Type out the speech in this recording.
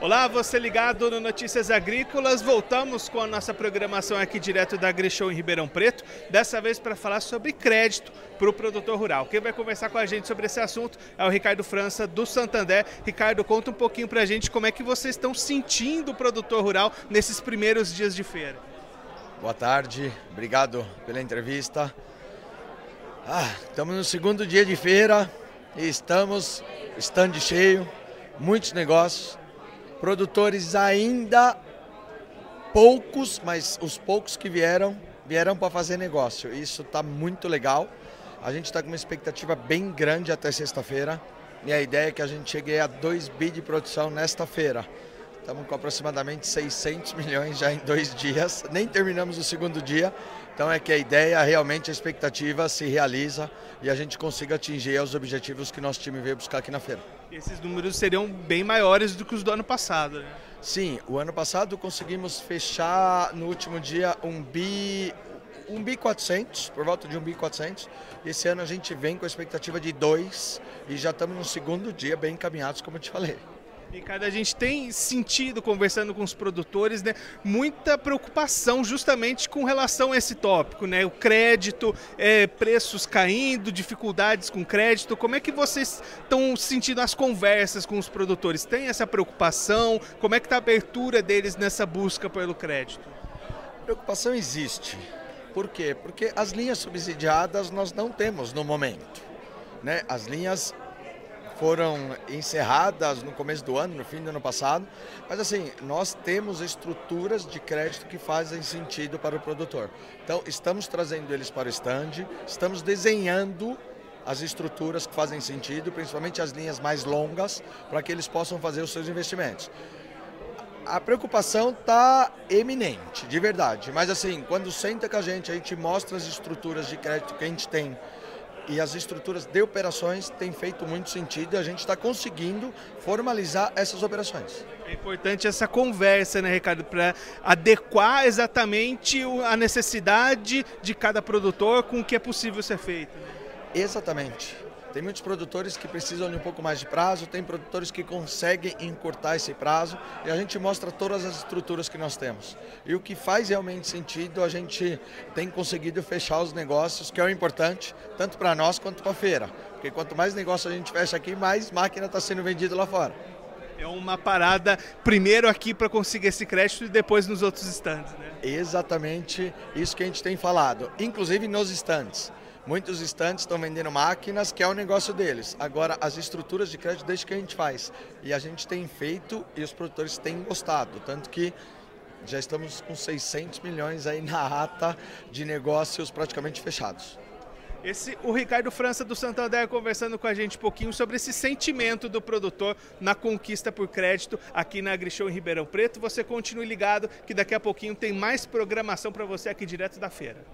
Olá, você ligado no Notícias Agrícolas. Voltamos com a nossa programação aqui direto da AgriShow em Ribeirão Preto, dessa vez para falar sobre crédito para o produtor rural. Quem vai conversar com a gente sobre esse assunto é o Ricardo França, do Santander. Ricardo, conta um pouquinho para a gente como é que vocês estão sentindo o produtor rural nesses primeiros dias de feira. Boa tarde, obrigado pela entrevista. Ah, estamos no segundo dia de feira e estamos stand cheio, muitos negócios Produtores ainda poucos, mas os poucos que vieram, vieram para fazer negócio. Isso está muito legal. A gente está com uma expectativa bem grande até sexta-feira. E a ideia é que a gente chegue a 2 bi de produção nesta feira. Estamos com aproximadamente 600 milhões já em dois dias. Nem terminamos o segundo dia. Então é que a ideia, realmente a expectativa se realiza e a gente consiga atingir os objetivos que nosso time veio buscar aqui na feira. Esses números seriam bem maiores do que os do ano passado. Né? Sim, o ano passado conseguimos fechar no último dia um bi, um bi 400, por volta de um bi 400. Esse ano a gente vem com a expectativa de dois e já estamos no segundo dia bem encaminhados, como eu te falei. Ricardo, a gente tem sentido, conversando com os produtores, né, muita preocupação justamente com relação a esse tópico, né? O crédito, é, preços caindo, dificuldades com crédito. Como é que vocês estão sentindo as conversas com os produtores? Tem essa preocupação? Como é que está a abertura deles nessa busca pelo crédito? Preocupação existe. Por quê? Porque as linhas subsidiadas nós não temos no momento. Né? As linhas foram encerradas no começo do ano, no fim do ano passado. Mas assim, nós temos estruturas de crédito que fazem sentido para o produtor. Então, estamos trazendo eles para o stand, estamos desenhando as estruturas que fazem sentido, principalmente as linhas mais longas, para que eles possam fazer os seus investimentos. A preocupação está eminente, de verdade. Mas assim, quando senta com a gente, a gente mostra as estruturas de crédito que a gente tem e as estruturas de operações têm feito muito sentido e a gente está conseguindo formalizar essas operações. É importante essa conversa, né, Ricardo, para adequar exatamente a necessidade de cada produtor com o que é possível ser feito. Exatamente. Tem muitos produtores que precisam de um pouco mais de prazo, tem produtores que conseguem encurtar esse prazo e a gente mostra todas as estruturas que nós temos. E o que faz realmente sentido, a gente tem conseguido fechar os negócios, que é o importante, tanto para nós quanto para a feira. Porque quanto mais negócio a gente fecha aqui, mais máquina está sendo vendida lá fora. É uma parada primeiro aqui para conseguir esse crédito e depois nos outros estandes, né? Exatamente isso que a gente tem falado, inclusive nos estandes. Muitos estantes estão vendendo máquinas, que é o negócio deles. Agora, as estruturas de crédito, desde que a gente faz. E a gente tem feito e os produtores têm gostado. Tanto que já estamos com 600 milhões aí na ata de negócios praticamente fechados. Esse, o Ricardo França do Santander conversando com a gente um pouquinho sobre esse sentimento do produtor na conquista por crédito aqui na AgriShow em Ribeirão Preto. Você continue ligado que daqui a pouquinho tem mais programação para você aqui direto da feira.